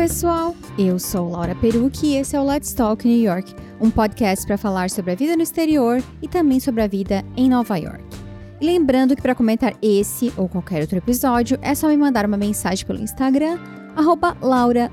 Pessoal! Eu sou Laura Perucci e esse é o Let's Talk New York, um podcast para falar sobre a vida no exterior e também sobre a vida em Nova York. E lembrando que para comentar esse ou qualquer outro episódio, é só me mandar uma mensagem pelo Instagram, arroba Laura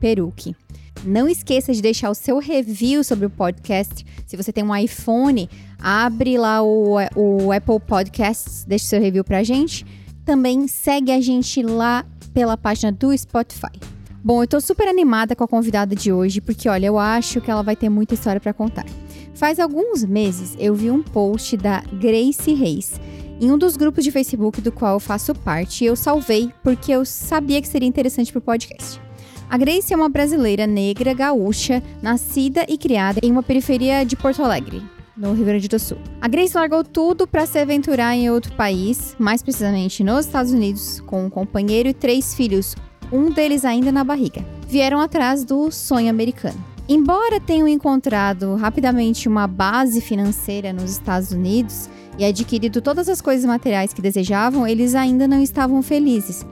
Perucci. Não esqueça de deixar o seu review sobre o podcast. Se você tem um iPhone, abre lá o, o Apple Podcasts, deixe seu review pra gente. Também segue a gente lá pela página do Spotify. Bom, eu tô super animada com a convidada de hoje, porque olha, eu acho que ela vai ter muita história para contar. Faz alguns meses eu vi um post da Grace Reis em um dos grupos de Facebook do qual eu faço parte, e eu salvei porque eu sabia que seria interessante para o podcast. A Grace é uma brasileira negra gaúcha, nascida e criada em uma periferia de Porto Alegre, no Rio Grande do Sul. A Grace largou tudo para se aventurar em outro país, mais precisamente nos Estados Unidos, com um companheiro e três filhos, um deles ainda na barriga. Vieram atrás do sonho americano. Embora tenham encontrado rapidamente uma base financeira nos Estados Unidos e adquirido todas as coisas materiais que desejavam, eles ainda não estavam felizes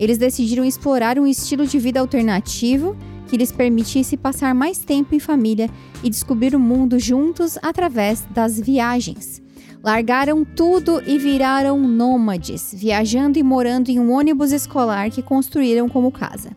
eles decidiram explorar um estilo de vida alternativo que lhes permitisse passar mais tempo em família e descobrir o mundo juntos através das viagens. Largaram tudo e viraram nômades, viajando e morando em um ônibus escolar que construíram como casa.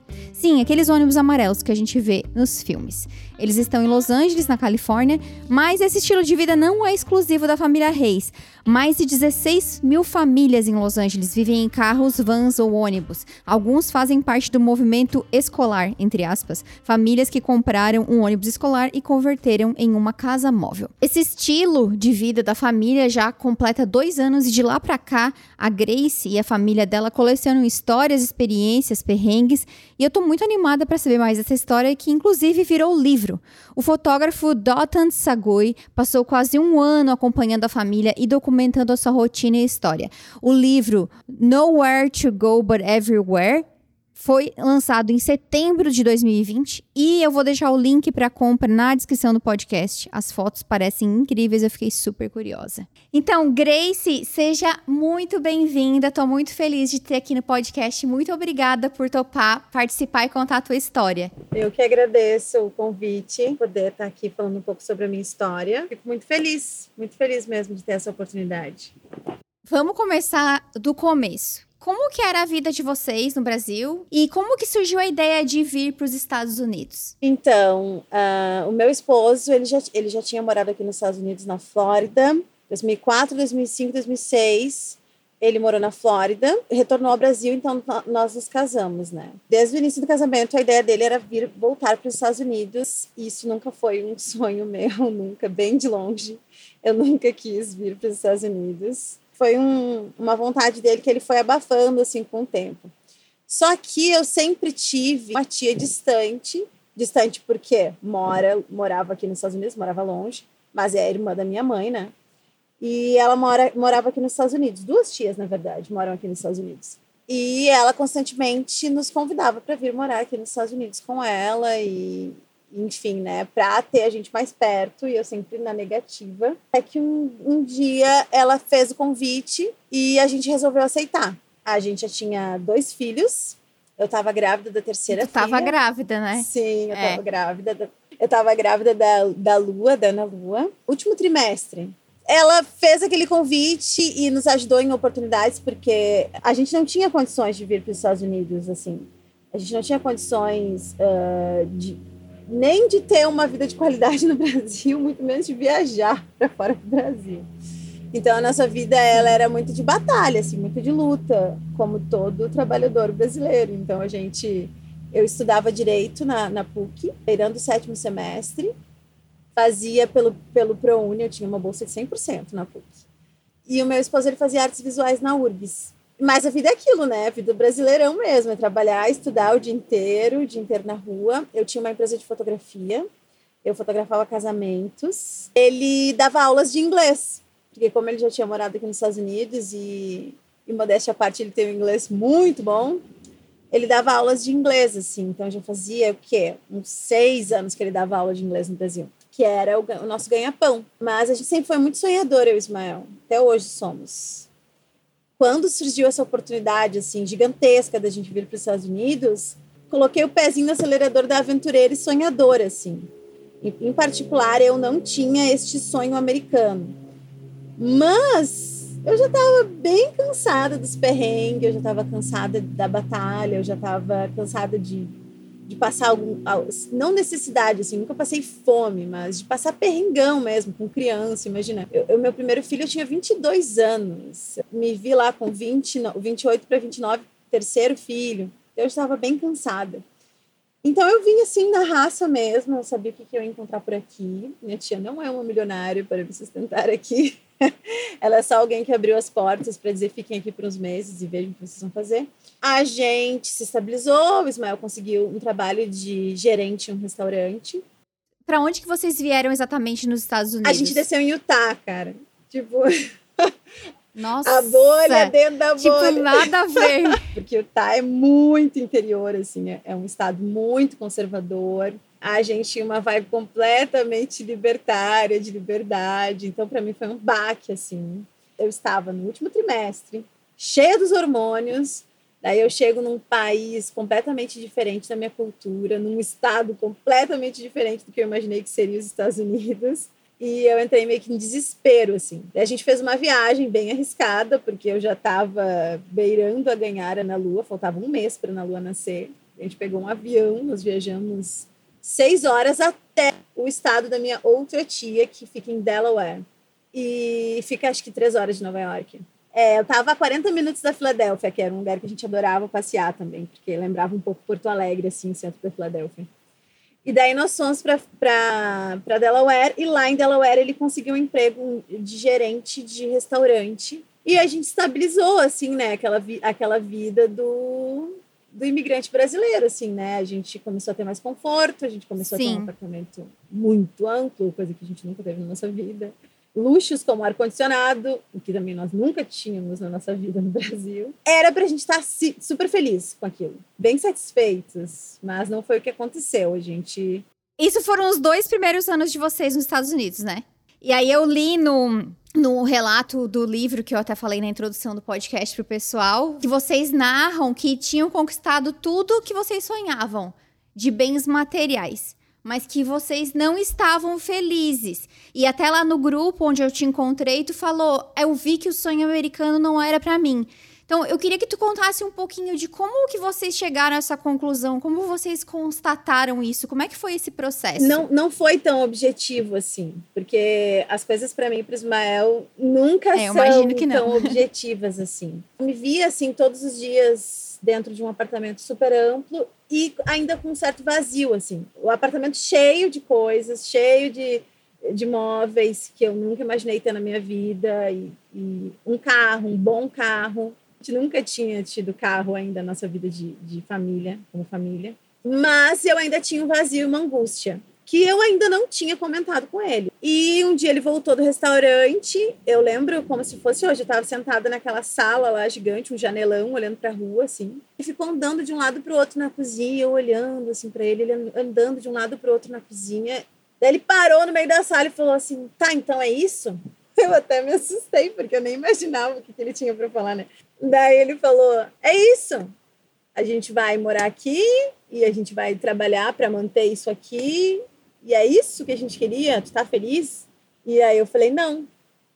Sim, aqueles ônibus amarelos que a gente vê nos filmes. Eles estão em Los Angeles, na Califórnia, mas esse estilo de vida não é exclusivo da família Reis. Mais de 16 mil famílias em Los Angeles vivem em carros, vans ou ônibus. Alguns fazem parte do movimento escolar, entre aspas, famílias que compraram um ônibus escolar e converteram em uma casa móvel. Esse estilo de vida da família já completa dois anos e de lá para cá, a Grace e a família dela colecionam histórias, experiências, perrengues e eu tô muito animada para saber mais dessa história que inclusive virou livro. O fotógrafo Dotan Sagui passou quase um ano acompanhando a família e documentando a sua rotina e história. O livro Nowhere to Go But Everywhere foi lançado em setembro de 2020 e eu vou deixar o link para compra na descrição do podcast. As fotos parecem incríveis, eu fiquei super curiosa. Então, Grace, seja muito bem-vinda. Estou muito feliz de ter aqui no podcast. Muito obrigada por topar participar e contar a tua história. Eu que agradeço o convite, poder estar aqui falando um pouco sobre a minha história. Fico muito feliz, muito feliz mesmo de ter essa oportunidade. Vamos começar do começo. Como que era a vida de vocês no Brasil e como que surgiu a ideia de vir para os Estados Unidos? Então, uh, o meu esposo, ele já, ele já tinha morado aqui nos Estados Unidos, na Flórida, 2004, 2005, 2006. Ele morou na Flórida, retornou ao Brasil, então nós nos casamos, né? Desde o início do casamento, a ideia dele era vir voltar para os Estados Unidos. Isso nunca foi um sonho meu, nunca, bem de longe. Eu nunca quis vir para os Estados Unidos foi um, uma vontade dele que ele foi abafando assim com o tempo. Só que eu sempre tive uma tia distante, distante porque mora, morava aqui nos Estados Unidos, morava longe, mas é irmã da minha mãe, né? E ela mora, morava aqui nos Estados Unidos. Duas tias, na verdade, moram aqui nos Estados Unidos. E ela constantemente nos convidava para vir morar aqui nos Estados Unidos com ela e enfim, né, para ter a gente mais perto, e eu sempre na negativa. É que um, um dia ela fez o convite e a gente resolveu aceitar. A gente já tinha dois filhos, eu estava grávida da terceira tu filha. Tava grávida, né? Sim, eu é. tava grávida. Da, eu tava grávida da, da Lua, da Ana Lua. Último trimestre. Ela fez aquele convite e nos ajudou em oportunidades, porque a gente não tinha condições de vir para os Estados Unidos, assim. A gente não tinha condições uh, de nem de ter uma vida de qualidade no Brasil, muito menos de viajar para fora do Brasil. Então a nossa vida ela era muito de batalha, assim, muito de luta, como todo trabalhador brasileiro. Então a gente, eu estudava direito na, na PUC, beirando o sétimo semestre, fazia pelo pelo ProUni, eu tinha uma bolsa de 100% na PUC. E o meu esposo ele fazia artes visuais na URGS. Mas a vida é aquilo, né? A vida brasileirão mesmo, é trabalhar, estudar o dia inteiro, o dia inteiro na rua. Eu tinha uma empresa de fotografia, eu fotografava casamentos. Ele dava aulas de inglês, porque como ele já tinha morado aqui nos Estados Unidos e, e modéstia à parte, ele tem um inglês muito bom, ele dava aulas de inglês, assim. Então, já fazia o quê? Uns seis anos que ele dava aula de inglês no Brasil, que era o, o nosso ganha-pão. Mas a gente sempre foi muito sonhador, eu e Ismael. Até hoje somos quando surgiu essa oportunidade assim gigantesca da gente vir para os Estados Unidos, coloquei o pezinho no acelerador da aventureira e sonhadora, assim. Em particular, eu não tinha este sonho americano. Mas eu já estava bem cansada dos perrengues, eu já estava cansada da batalha, eu já estava cansada de, de passar algum. Não necessidade, assim, nunca passei fome, mas de passar perrengão mesmo, com criança, imagina. Eu, meu primeiro filho eu tinha 22 anos, me vi lá com 20, 28 para 29, terceiro filho eu estava bem cansada. Então eu vim assim na raça mesmo, eu sabia o que, eu ia encontrar por aqui. Minha tia não é uma milionária para me sustentar aqui. Ela é só alguém que abriu as portas para dizer fiquem aqui por uns meses e vejam o que vocês vão fazer. A gente se estabilizou, o Ismael conseguiu um trabalho de gerente em um restaurante. Para onde que vocês vieram exatamente nos Estados Unidos? A gente desceu em Utah, cara. Tipo, Nossa! A bolha dentro da tipo, bolha. Tipo, nada a ver. Porque Utah é muito interior, assim, é, é um estado muito conservador. A gente tinha uma vibe completamente libertária, de liberdade. Então, para mim, foi um baque, assim. Eu estava no último trimestre, cheia dos hormônios. Daí eu chego num país completamente diferente da minha cultura, num estado completamente diferente do que eu imaginei que seria os Estados Unidos. E eu entrei meio que em desespero, assim. a gente fez uma viagem bem arriscada, porque eu já estava beirando a ganhar Ana Lua, faltava um mês para Ana Lua nascer. A gente pegou um avião, nós viajamos seis horas até o estado da minha outra tia, que fica em Delaware. E fica, acho que, três horas de Nova York. É, eu estava a 40 minutos da Filadélfia, que era um lugar que a gente adorava passear também, porque lembrava um pouco Porto Alegre, assim, centro da Filadélfia. E daí nós fomos para Delaware e lá em Delaware ele conseguiu um emprego de gerente de restaurante. E a gente estabilizou, assim, né, aquela, vi aquela vida do, do imigrante brasileiro, assim, né? A gente começou a ter mais conforto, a gente começou Sim. a ter um apartamento muito amplo, coisa que a gente nunca teve na nossa vida luxos como ar-condicionado, o que também nós nunca tínhamos na nossa vida no Brasil. Era para a gente estar super feliz com aquilo, bem satisfeitos, mas não foi o que aconteceu. A gente. Isso foram os dois primeiros anos de vocês nos Estados Unidos, né? E aí eu li no, no relato do livro que eu até falei na introdução do podcast pro pessoal, que vocês narram que tinham conquistado tudo que vocês sonhavam de bens materiais mas que vocês não estavam felizes. E até lá no grupo onde eu te encontrei, tu falou: "Eu vi que o sonho americano não era para mim". Então, eu queria que tu contasse um pouquinho de como que vocês chegaram a essa conclusão, como vocês constataram isso, como é que foi esse processo? Não, não foi tão objetivo assim, porque as coisas para mim e para Ismael nunca é, são tão objetivas assim. Eu me via assim todos os dias dentro de um apartamento super amplo e ainda com um certo vazio, assim. O apartamento cheio de coisas, cheio de, de móveis que eu nunca imaginei ter na minha vida, e, e um carro, um bom carro. A gente nunca tinha tido carro ainda na nossa vida de, de família, como família. Mas eu ainda tinha um vazio e uma angústia que eu ainda não tinha comentado com ele. E um dia ele voltou do restaurante, eu lembro como se fosse hoje, eu estava sentada naquela sala lá gigante, um janelão, olhando para a rua, assim, e ficou andando de um lado para o outro na cozinha, eu olhando assim para ele, ele andando de um lado para o outro na cozinha. Daí ele parou no meio da sala e falou assim: tá, então é isso? Eu até me assustei, porque eu nem imaginava o que ele tinha para falar, né? Daí ele falou: é isso. A gente vai morar aqui e a gente vai trabalhar para manter isso aqui e é isso que a gente queria? Tu tá feliz? E aí eu falei, não,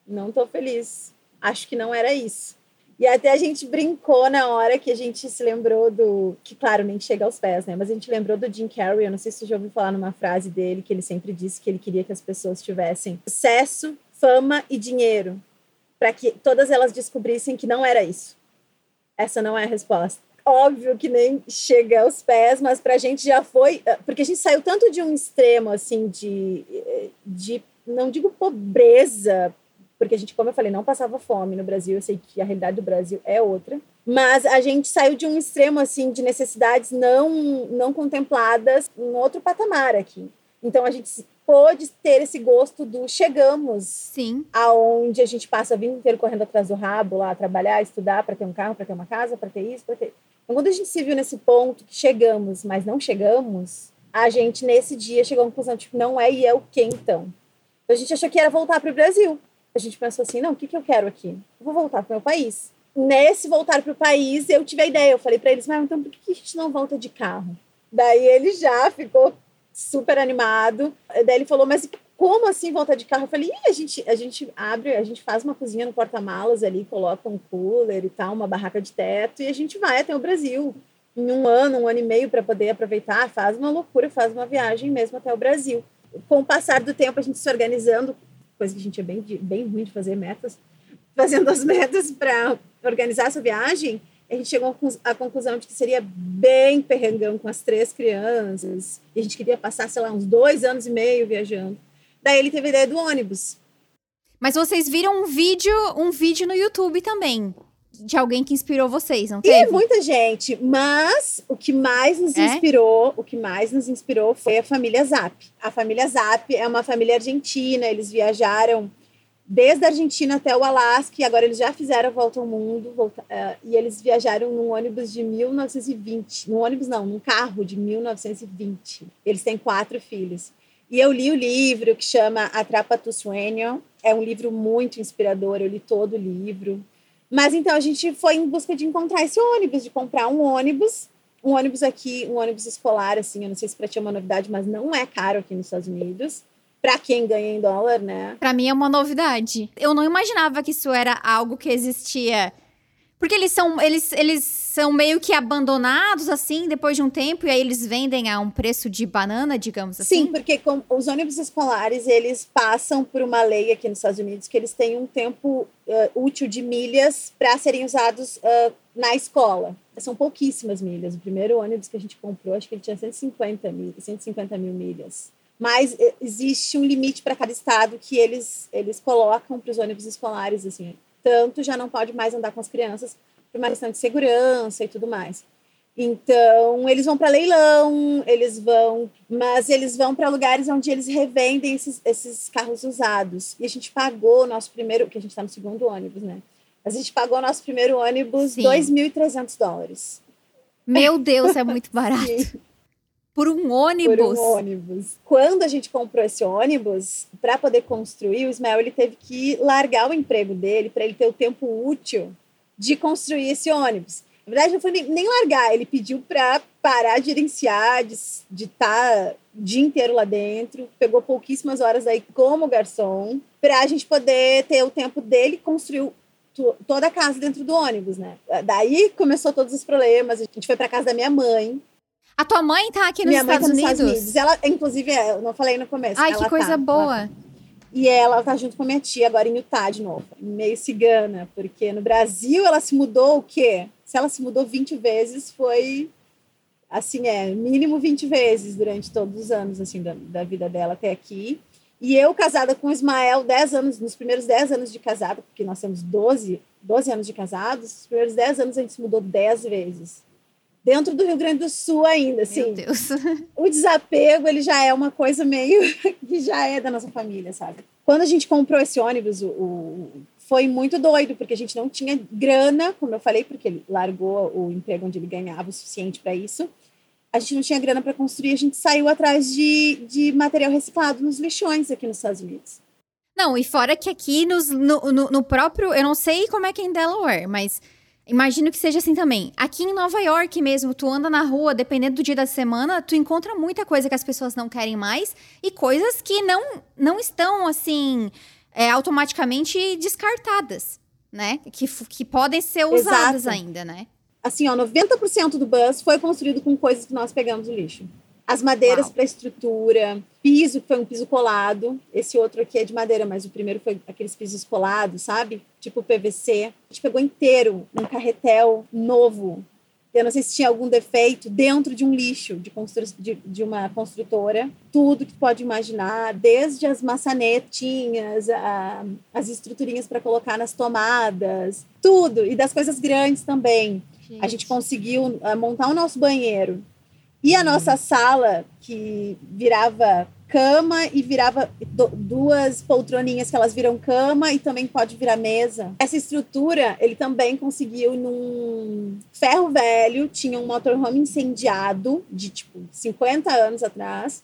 não tô feliz. Acho que não era isso. E até a gente brincou na hora que a gente se lembrou do. Que, claro, nem chega aos pés, né? Mas a gente lembrou do Jim Carrey. Eu não sei se você já ouviu falar numa frase dele, que ele sempre disse que ele queria que as pessoas tivessem sucesso, fama e dinheiro, para que todas elas descobrissem que não era isso. Essa não é a resposta óbvio que nem chega aos pés, mas para a gente já foi, eh, porque a gente saiu tanto de um extremo assim de, eh, de não digo pobreza, porque a gente, como eu falei, não passava fome no Brasil, eu sei que a realidade do Brasil é outra, mas a gente saiu de um extremo assim de necessidades não não contempladas em outro patamar aqui. Então a gente pôde ter esse gosto do chegamos. Sim. Aonde a gente passa a vida inteiro correndo atrás do rabo lá, trabalhar, estudar para ter um carro, para ter uma casa, para ter isso, para ter quando a gente se viu nesse ponto que chegamos, mas não chegamos, a gente, nesse dia, chegou à conclusão, tipo, não é e é o que então? A gente achou que era voltar para o Brasil. A gente pensou assim, não, o que, que eu quero aqui? Eu vou voltar para o meu país. Nesse voltar para o país, eu tive a ideia. Eu falei para eles, mas então por que a gente não volta de carro? Daí ele já ficou super animado. Daí ele falou, mas como assim voltar de carro? Eu falei, a gente, a gente abre, a gente faz uma cozinha no porta-malas ali, coloca um cooler e tal, uma barraca de teto, e a gente vai até o Brasil em um ano, um ano e meio para poder aproveitar, faz uma loucura, faz uma viagem mesmo até o Brasil. Com o passar do tempo, a gente se organizando, coisa que a gente é bem, bem ruim de fazer metas, fazendo as metas para organizar essa viagem, a gente chegou à conclusão de que seria bem perrengão com as três crianças, e a gente queria passar, sei lá, uns dois anos e meio viajando. Daí ele teve a ideia do ônibus. Mas vocês viram um vídeo, um vídeo no YouTube também de alguém que inspirou vocês, não teve? E muita gente, mas o que mais nos é? inspirou, o que mais nos inspirou foi a família Zap. A família Zap é uma família argentina, eles viajaram desde a Argentina até o Alasca, e agora eles já fizeram a volta ao mundo, volta, uh, e eles viajaram num ônibus de 1920, num ônibus não, num carro de 1920. Eles têm quatro filhos. E eu li o livro que chama Atrapa tu Sueño, é um livro muito inspirador, eu li todo o livro. Mas então a gente foi em busca de encontrar esse ônibus, de comprar um ônibus, um ônibus aqui, um ônibus escolar, assim, eu não sei se para ti é uma novidade, mas não é caro aqui nos Estados Unidos. Para quem ganha em dólar, né? Para mim é uma novidade. Eu não imaginava que isso era algo que existia porque eles são, eles, eles são meio que abandonados, assim, depois de um tempo, e aí eles vendem a um preço de banana, digamos assim? Sim, porque com, os ônibus escolares, eles passam por uma lei aqui nos Estados Unidos que eles têm um tempo uh, útil de milhas para serem usados uh, na escola. São pouquíssimas milhas. O primeiro ônibus que a gente comprou, acho que ele tinha 150 mil, 150 mil milhas. Mas uh, existe um limite para cada estado que eles, eles colocam para os ônibus escolares, assim, tanto já não pode mais andar com as crianças por uma questão de segurança e tudo mais. Então, eles vão para leilão, eles vão, mas eles vão para lugares onde eles revendem esses, esses carros usados. E a gente pagou o nosso primeiro, que a gente está no segundo ônibus, né? A gente pagou o nosso primeiro ônibus 2.300 dólares. Meu Deus, é muito barato. Por um ônibus? Por um ônibus. Quando a gente comprou esse ônibus, para poder construir, o Ismael ele teve que largar o emprego dele para ele ter o tempo útil de construir esse ônibus. Na verdade, não foi nem, nem largar, ele pediu para parar de gerenciar, de estar tá o dia inteiro lá dentro, pegou pouquíssimas horas aí como garçom, para a gente poder ter o tempo dele construir toda a casa dentro do ônibus, né? Daí começou todos os problemas. A gente foi para casa da minha mãe, a tua mãe tá aqui nos, Minha Estados, mãe tá nos Unidos? Estados Unidos? Ela, inclusive, é, eu não falei no começo. Ai, que coisa tá, boa. Ela tá. E ela tá junto com a minha tia agora em Utah de novo, meio cigana, porque no Brasil ela se mudou o quê? Se ela se mudou 20 vezes, foi assim, é, mínimo 20 vezes durante todos os anos assim da, da vida dela até aqui. E eu casada com o Ismael 10 anos, nos primeiros 10 anos de casada, porque nós temos 12, 12 anos de casados, nos primeiros 10 anos a gente se mudou 10 vezes dentro do Rio Grande do Sul ainda, assim. Meu Deus. O desapego, ele já é uma coisa meio que já é da nossa família, sabe? Quando a gente comprou esse ônibus, o, o, foi muito doido, porque a gente não tinha grana, como eu falei, porque ele largou o emprego onde ele ganhava o suficiente para isso. A gente não tinha grana para construir, a gente saiu atrás de, de material reciclado nos lixões aqui nos Estados Unidos. Não, e fora que aqui nos, no, no, no próprio. Eu não sei como é que é em Delaware, mas Imagino que seja assim também. Aqui em Nova York mesmo, tu anda na rua, dependendo do dia da semana, tu encontra muita coisa que as pessoas não querem mais e coisas que não, não estão, assim, é, automaticamente descartadas, né? Que, que podem ser usadas Exato. ainda, né? Assim, ó, 90% do bus foi construído com coisas que nós pegamos do lixo as madeiras para estrutura, piso, que foi um piso colado. Esse outro aqui é de madeira, mas o primeiro foi aqueles pisos colados, sabe? Tipo PVC. A gente pegou inteiro um carretel novo. Eu não sei se tinha algum defeito dentro de um lixo de, de, de uma construtora. Tudo que pode imaginar, desde as maçanetinhas, a, as estruturinhas para colocar nas tomadas, tudo. E das coisas grandes também. Gente. A gente conseguiu uh, montar o nosso banheiro e a nossa sala, que virava cama e virava duas poltroninhas que elas viram cama e também pode virar mesa. Essa estrutura ele também conseguiu num ferro velho, tinha um motorhome incendiado de tipo 50 anos atrás.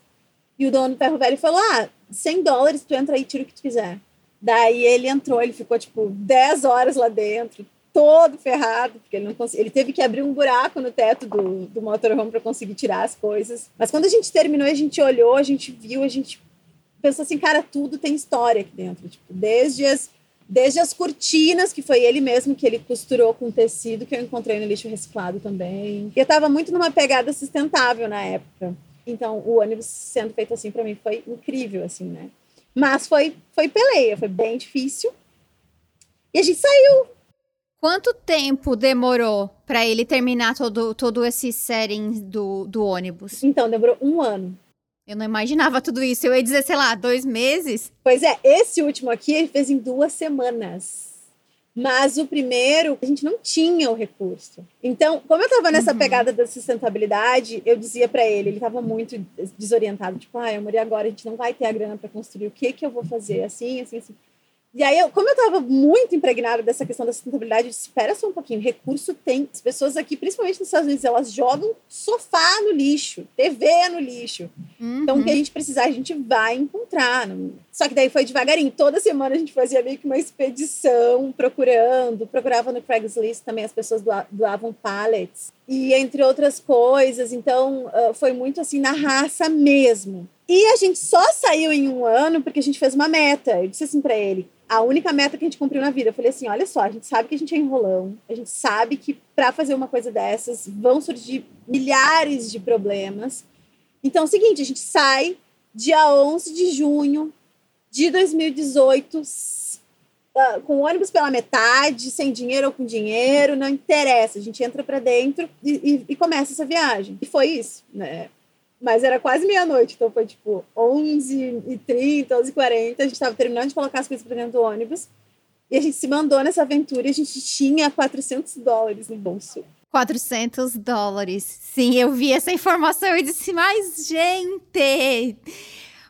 E o dono do ferro velho falou: "Ah, 100 dólares tu entra aí, tira o que tu quiser". Daí ele entrou, ele ficou tipo 10 horas lá dentro, todo ferrado, porque ele não consegui, ele teve que abrir um buraco no teto do, do motorhome para conseguir tirar as coisas. Mas quando a gente terminou, a gente olhou, a gente viu, a gente pensou assim, cara, tudo tem história aqui dentro, tipo, desde as desde as cortinas, que foi ele mesmo que ele costurou com tecido, que eu encontrei no lixo reciclado também. E eu estava muito numa pegada sustentável na época. Então, o ônibus sendo feito assim para mim foi incrível, assim, né? Mas foi, foi peleia, foi bem difícil. E a gente saiu. Quanto tempo demorou para ele terminar todo, todo esse setting do, do ônibus? Então, demorou um ano. Eu não imaginava tudo isso. Eu ia dizer, sei lá, dois meses. Pois é, esse último aqui ele fez em duas semanas. Mas o primeiro, a gente não tinha o recurso. Então, como eu estava nessa uhum. pegada da sustentabilidade, eu dizia para ele, ele estava muito desorientado, tipo, ah, eu morri agora, a gente não vai ter a grana para construir, o que que eu vou fazer? Assim, assim, assim. E aí, eu, como eu estava muito impregnada dessa questão da sustentabilidade, eu disse, espera só um pouquinho, recurso tem. As pessoas aqui, principalmente nos Estados Unidos, elas jogam sofá no lixo, TV no lixo. Uhum. Então, o que a gente precisar, a gente vai encontrar. Só que daí foi devagarinho. Toda semana a gente fazia meio que uma expedição, procurando. Procurava no Craigslist também, as pessoas doavam pallets. E entre outras coisas. Então, foi muito assim, na raça mesmo. E a gente só saiu em um ano porque a gente fez uma meta. Eu disse assim para ele: a única meta que a gente cumpriu na vida. Eu falei assim: olha só, a gente sabe que a gente é enrolão, a gente sabe que para fazer uma coisa dessas vão surgir milhares de problemas. Então é o seguinte: a gente sai dia 11 de junho de 2018, uh, com o ônibus pela metade, sem dinheiro ou com dinheiro, não interessa. A gente entra para dentro e, e, e começa essa viagem. E foi isso, né? Mas era quase meia-noite, então foi tipo 11h30, 11h40. A gente estava terminando de colocar as coisas para dentro do ônibus. E a gente se mandou nessa aventura e a gente tinha 400 dólares no bolso. 400 dólares. Sim, eu vi essa informação e disse, mas gente.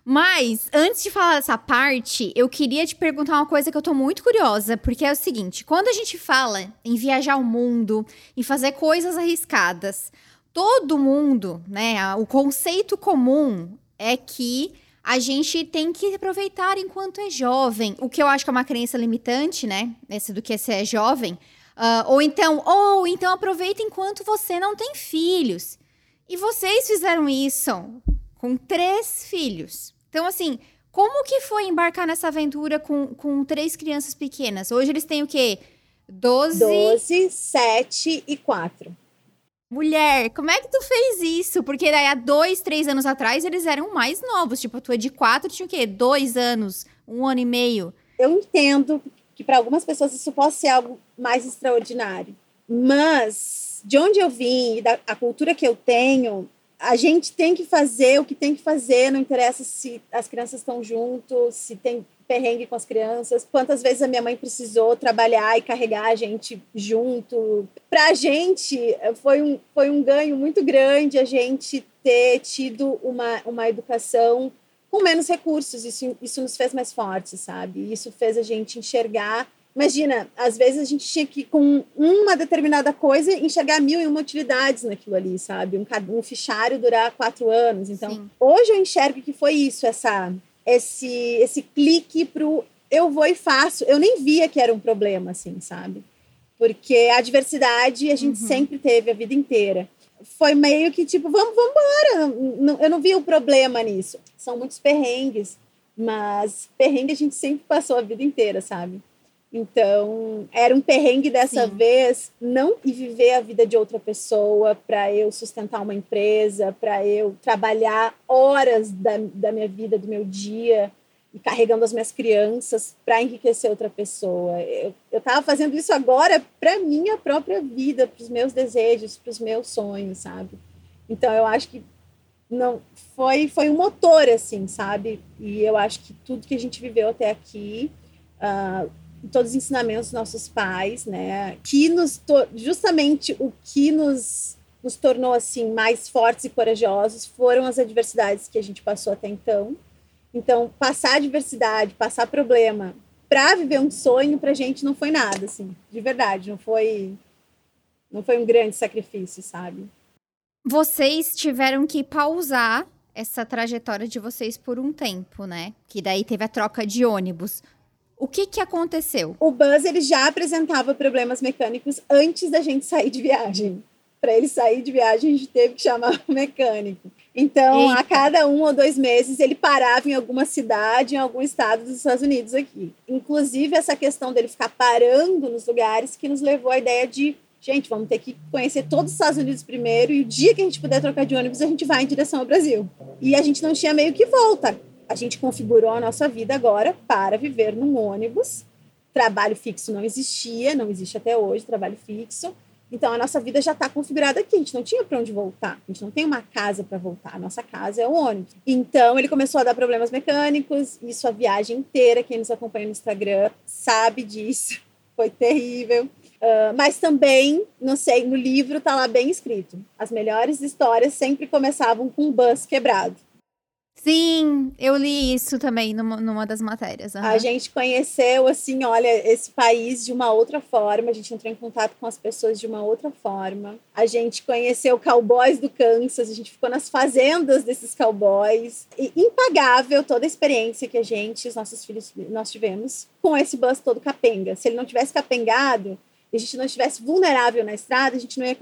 Mas, antes de falar dessa parte, eu queria te perguntar uma coisa que eu tô muito curiosa, porque é o seguinte: quando a gente fala em viajar o mundo, em fazer coisas arriscadas, todo mundo, né? O conceito comum é que a gente tem que aproveitar enquanto é jovem. O que eu acho que é uma crença limitante, né? Esse do que ser é jovem. Uh, ou então, ou então aproveita enquanto você não tem filhos. E vocês fizeram isso com três filhos. Então, assim, como que foi embarcar nessa aventura com, com três crianças pequenas? Hoje eles têm o quê? Doze... Doze, sete e quatro. Mulher, como é que tu fez isso? Porque daí há dois, três anos atrás eles eram mais novos. Tipo, tu é de quatro, tinha o quê? Dois anos, um ano e meio. Eu entendo que para algumas pessoas isso possa ser algo mais extraordinário. Mas, de onde eu vim e da a cultura que eu tenho, a gente tem que fazer o que tem que fazer, não interessa se as crianças estão juntos, se tem perrengue com as crianças, quantas vezes a minha mãe precisou trabalhar e carregar a gente junto. Para a gente, foi um, foi um ganho muito grande a gente ter tido uma, uma educação com menos recursos. Isso, isso nos fez mais fortes, sabe? Isso fez a gente enxergar. Imagina, às vezes a gente tinha que, com uma determinada coisa, enxergar mil e uma utilidades naquilo ali, sabe? Um, um fichário durar quatro anos. Então, Sim. hoje eu enxergo que foi isso, essa esse, esse clique pro eu vou e faço. Eu nem via que era um problema, assim, sabe? Porque a diversidade a gente uhum. sempre teve a vida inteira. Foi meio que tipo, vamos, vamos embora. Eu não vi o problema nisso. São muitos perrengues, mas perrengue a gente sempre passou a vida inteira, sabe? Então, era um perrengue dessa Sim. vez não e viver a vida de outra pessoa para eu sustentar uma empresa, para eu trabalhar horas da, da minha vida, do meu dia e carregando as minhas crianças para enriquecer outra pessoa. Eu estava fazendo isso agora para minha própria vida, para os meus desejos, para os meus sonhos, sabe? Então, eu acho que não foi foi um motor assim, sabe? E eu acho que tudo que a gente viveu até aqui uh, todos os ensinamentos dos nossos pais, né? Que nos justamente o que nos nos tornou assim mais fortes e corajosos foram as adversidades que a gente passou até então. Então, passar adversidade, passar problema para viver um sonho para a gente não foi nada, assim, de verdade, não foi não foi um grande sacrifício, sabe? Vocês tiveram que pausar essa trajetória de vocês por um tempo, né? Que daí teve a troca de ônibus. O que que aconteceu? O bus ele já apresentava problemas mecânicos antes da gente sair de viagem. Para ele sair de viagem, a gente teve que chamar o mecânico. Então, Eita. a cada um ou dois meses, ele parava em alguma cidade, em algum estado dos Estados Unidos aqui. Inclusive, essa questão dele ficar parando nos lugares que nos levou à ideia de, gente, vamos ter que conhecer todos os Estados Unidos primeiro, e o dia que a gente puder trocar de ônibus, a gente vai em direção ao Brasil. E a gente não tinha meio que volta a gente configurou a nossa vida agora para viver num ônibus. Trabalho fixo não existia, não existe até hoje trabalho fixo. Então a nossa vida já está configurada aqui. A gente não tinha para onde voltar. A gente não tem uma casa para voltar. A nossa casa é o ônibus. Então ele começou a dar problemas mecânicos. Isso a viagem inteira. Quem nos acompanha no Instagram sabe disso. Foi terrível. Uh, mas também, não sei, no livro tá lá bem escrito. As melhores histórias sempre começavam com um bus quebrado. Sim, eu li isso também numa, numa das matérias. Uhum. A gente conheceu, assim, olha, esse país de uma outra forma, a gente entrou em contato com as pessoas de uma outra forma. A gente conheceu cowboys do Kansas, a gente ficou nas fazendas desses cowboys. E impagável toda a experiência que a gente, os nossos filhos, nós tivemos com esse bus todo capenga. Se ele não tivesse capengado, a gente não estivesse vulnerável na estrada, a gente não ia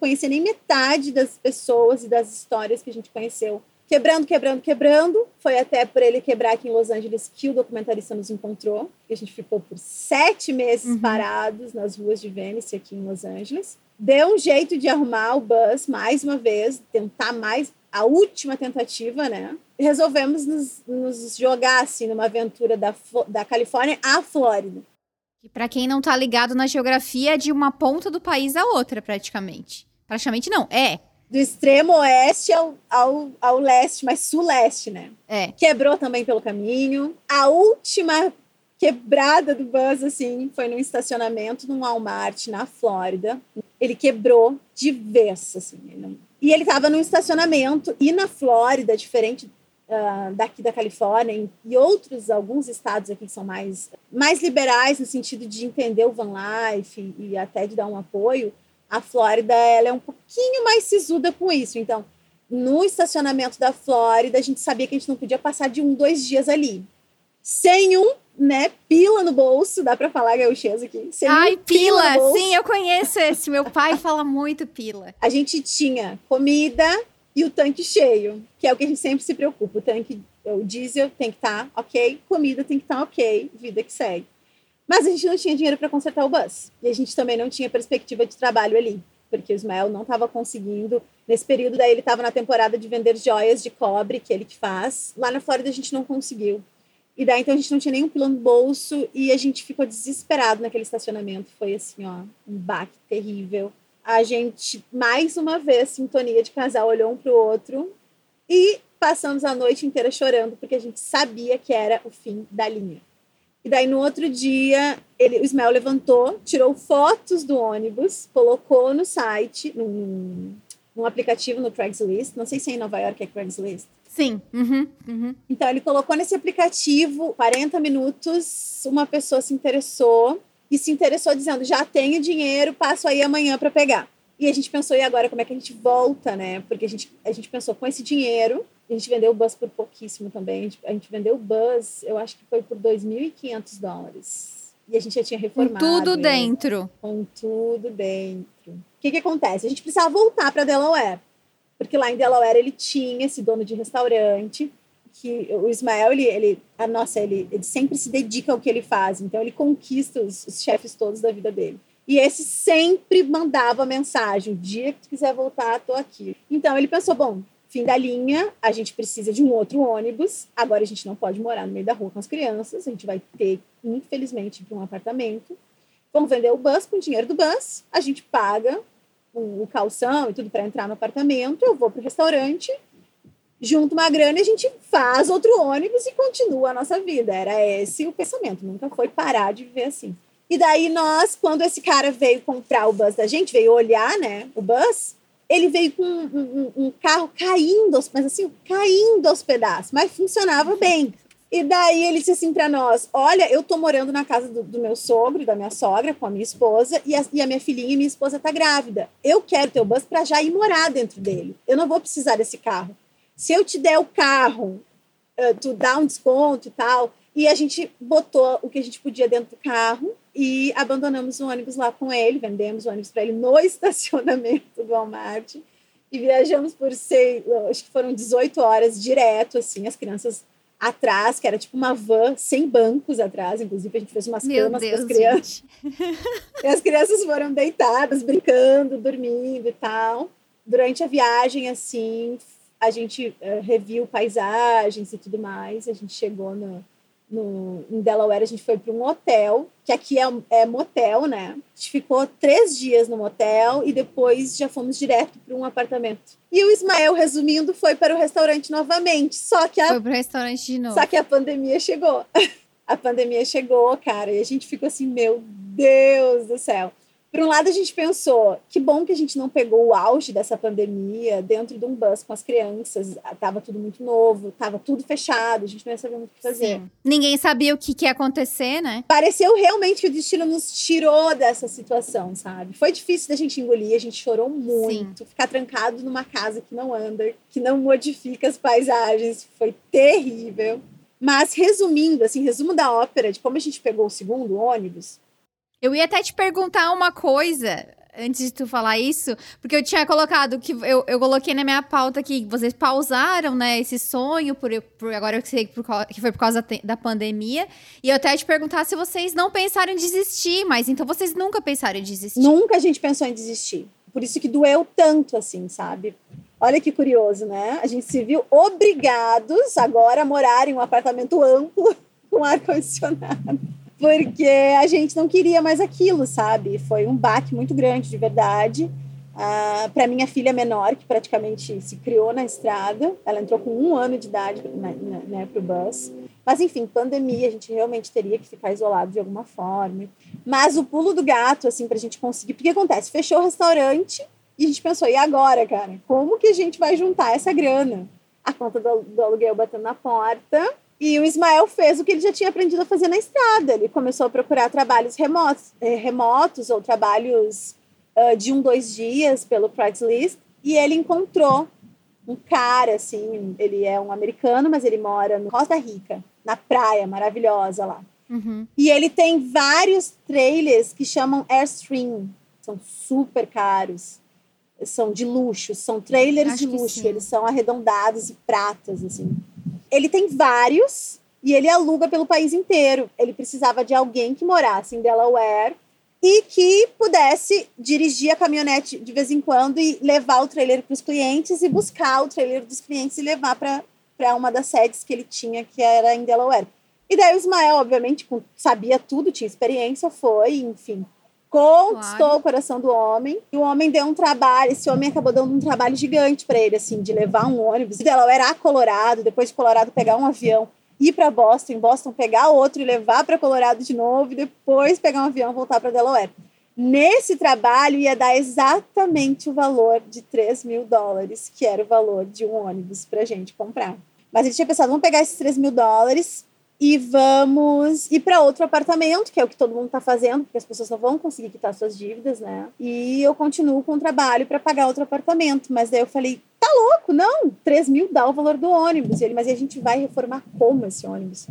conhecer nem metade das pessoas e das histórias que a gente conheceu Quebrando, quebrando, quebrando. Foi até por ele quebrar aqui em Los Angeles que o documentarista nos encontrou. E a gente ficou por sete meses uhum. parados nas ruas de Venice, aqui em Los Angeles. Deu um jeito de arrumar o bus mais uma vez, tentar mais a última tentativa, né? Resolvemos nos, nos jogar assim numa aventura da, da Califórnia à Flórida. E para quem não tá ligado na geografia, é de uma ponta do país à outra, praticamente. Praticamente não, é do extremo oeste ao, ao, ao leste, mas sul-leste, né? É. Quebrou também pelo caminho. A última quebrada do bus, assim, foi num estacionamento num Walmart na Flórida. Ele quebrou de vez, assim. Ele não... E ele estava num estacionamento. E na Flórida, diferente uh, daqui da Califórnia e, outros, alguns estados aqui que são mais, mais liberais no sentido de entender o van life e, e até de dar um apoio, a Flórida ela é um pouquinho mais sisuda com isso. Então, no estacionamento da Flórida, a gente sabia que a gente não podia passar de um, dois dias ali. Sem um, né, pila no bolso, dá para falar gauchês aqui. Sem Ai, um pila, pila sim, eu conheço esse. Meu pai fala muito pila. A gente tinha comida e o tanque cheio, que é o que a gente sempre se preocupa. O tanque, o diesel tem que estar tá ok, comida tem que estar tá ok, vida que segue. Mas a gente não tinha dinheiro para consertar o bus. E a gente também não tinha perspectiva de trabalho ali, porque o Ismael não estava conseguindo. Nesse período, daí ele estava na temporada de vender joias de cobre, que ele que faz. Lá na Flórida a gente não conseguiu. E daí então a gente não tinha nenhum plano no bolso e a gente ficou desesperado naquele estacionamento. Foi assim, ó, um baque terrível. A gente, mais uma vez, sintonia de casal, olhou um pro outro e passamos a noite inteira chorando, porque a gente sabia que era o fim da linha. E daí no outro dia, ele, o Ismael levantou, tirou fotos do ônibus, colocou no site, num, num aplicativo no Craigslist. Não sei se é em Nova York é Craigslist. Sim. Uhum, uhum. Então ele colocou nesse aplicativo 40 minutos, uma pessoa se interessou e se interessou dizendo: já tenho dinheiro, passo aí amanhã para pegar. E a gente pensou, e agora como é que a gente volta, né? Porque a gente, a gente pensou, com esse dinheiro, a gente vendeu o bus por pouquíssimo também. A gente, a gente vendeu o bus, eu acho que foi por 2.500 dólares. E a gente já tinha reformado. Com tudo dentro. Com tudo dentro. O que, que acontece? A gente precisava voltar para Delaware. Porque lá em Delaware ele tinha esse dono de restaurante, que o Ismael, ele, ele, a nossa, ele, ele sempre se dedica ao que ele faz. Então ele conquista os, os chefes todos da vida dele. E esse sempre mandava mensagem: o dia que tu quiser voltar, tô aqui. Então ele pensou: bom, fim da linha, a gente precisa de um outro ônibus. Agora a gente não pode morar no meio da rua com as crianças, a gente vai ter, infelizmente, um apartamento. Vamos vender o bus com o dinheiro do bus, a gente paga o, o calção e tudo para entrar no apartamento. Eu vou para o restaurante, junto uma grana e a gente faz outro ônibus e continua a nossa vida. Era esse o pensamento, nunca foi parar de viver assim. E daí nós, quando esse cara veio comprar o bus da gente, veio olhar, né, o bus, ele veio com um, um, um carro caindo, mas assim, caindo aos pedaços, mas funcionava bem. E daí ele disse assim para nós: Olha, eu tô morando na casa do, do, meu sogro, da minha sogra, com a minha esposa, e a, e a minha filhinha e minha esposa tá grávida. Eu quero teu bus para já ir morar dentro dele. Eu não vou precisar desse carro. Se eu te der o carro, uh, tu dá um desconto e tal, E a gente botou o que a gente podia dentro do carro e abandonamos o ônibus lá com ele, vendemos o ônibus para ele no estacionamento do Walmart e viajamos por sei, acho que foram 18 horas direto assim, as crianças atrás, que era tipo uma van sem bancos atrás, inclusive a gente fez umas Meu camas para as crianças. e as crianças foram deitadas, brincando, dormindo e tal. Durante a viagem, assim, a gente uh, reviu paisagens e tudo mais. A gente chegou no, no, em Delaware, a gente foi para um hotel, que aqui é, é, motel, né? A gente ficou três dias no motel e depois já fomos direto para um apartamento. E o Ismael, resumindo, foi para o restaurante novamente. Só que a, foi para o restaurante de novo. Só que a pandemia chegou. a pandemia chegou, cara, e a gente ficou assim, meu Deus do céu. Por um lado, a gente pensou, que bom que a gente não pegou o auge dessa pandemia dentro de um bus com as crianças. Tava tudo muito novo, tava tudo fechado, a gente não ia saber muito o que fazer. Sim. Ninguém sabia o que, que ia acontecer, né? Pareceu realmente que o destino nos tirou dessa situação, sabe? Foi difícil da gente engolir, a gente chorou muito. Sim. Ficar trancado numa casa que não anda, que não modifica as paisagens, foi terrível. Mas resumindo, assim, resumo da ópera de como a gente pegou o segundo ônibus, eu ia até te perguntar uma coisa antes de tu falar isso, porque eu tinha colocado que eu, eu coloquei na minha pauta que vocês pausaram, né, esse sonho por, por agora eu sei que, por, que foi por causa da pandemia, e eu até te perguntar se vocês não pensaram em desistir, mas então vocês nunca pensaram em desistir? Nunca a gente pensou em desistir. Por isso que doeu tanto assim, sabe? Olha que curioso, né? A gente se viu obrigados agora a morar em um apartamento amplo com ar condicionado porque a gente não queria mais aquilo, sabe? Foi um baque muito grande, de verdade. Uh, para minha filha menor, que praticamente se criou na estrada, ela entrou com um ano de idade né, para o bus. Mas, enfim, pandemia, a gente realmente teria que ficar isolado de alguma forma. Mas o pulo do gato, assim, para a gente conseguir. Porque acontece? Fechou o restaurante e a gente pensou, e agora, cara? Como que a gente vai juntar essa grana? A conta do, do aluguel batendo na porta e o Ismael fez o que ele já tinha aprendido a fazer na estrada. Ele começou a procurar trabalhos remotos, eh, remotos ou trabalhos uh, de um, dois dias pelo Craigslist. E ele encontrou um cara, assim, ele é um americano, mas ele mora no Costa Rica, na praia maravilhosa lá. Uhum. E ele tem vários trailers que chamam Airstream. São super caros. São de luxo, são trailers Acho de luxo. Eles são arredondados e pratas, assim. Ele tem vários e ele aluga pelo país inteiro. Ele precisava de alguém que morasse em Delaware e que pudesse dirigir a caminhonete de vez em quando e levar o trailer para os clientes e buscar o trailer dos clientes e levar para uma das sedes que ele tinha, que era em Delaware. E daí o Ismael, obviamente, sabia tudo, tinha experiência, foi, enfim, conquistou claro. o coração do homem. E o homem deu um trabalho, esse homem acabou dando um trabalho gigante para ele, assim, de levar um ônibus de Delaware a Colorado, depois de Colorado pegar um avião, ir para Boston, Boston pegar outro e levar para Colorado de novo, e depois pegar um avião e voltar para Delaware. Nesse trabalho ia dar exatamente o valor de 3 mil dólares, que era o valor de um ônibus para gente comprar. Mas ele tinha pensado, vamos pegar esses 3 mil dólares, e vamos ir para outro apartamento, que é o que todo mundo está fazendo, porque as pessoas só vão conseguir quitar suas dívidas, né? E eu continuo com o trabalho para pagar outro apartamento. Mas daí eu falei, tá louco? Não, 3 mil dá o valor do ônibus. E ele, mas a gente vai reformar como esse ônibus?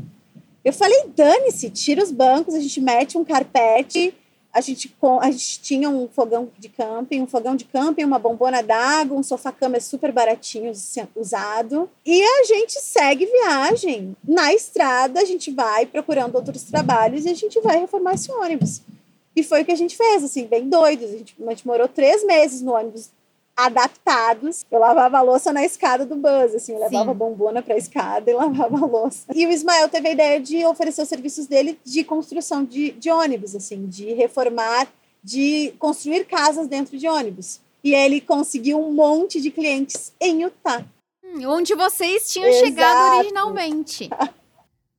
Eu falei, dane-se, tira os bancos, a gente mete um carpete a gente, a gente tinha um fogão de camping, um fogão de camping, uma bombona d'água, um sofá-cama super baratinho usado. E a gente segue viagem. Na estrada, a gente vai procurando outros trabalhos e a gente vai reformar esse ônibus. E foi o que a gente fez, assim, bem doidos. A gente, a gente morou três meses no ônibus adaptados. Eu lavava a louça na escada do bus, assim, eu levava Sim. bombona para a escada e lavava a louça. E o Ismael teve a ideia de oferecer os serviços dele de construção de, de ônibus, assim, de reformar, de construir casas dentro de ônibus. E ele conseguiu um monte de clientes em Utah. Hum, onde vocês tinham Exato. chegado originalmente.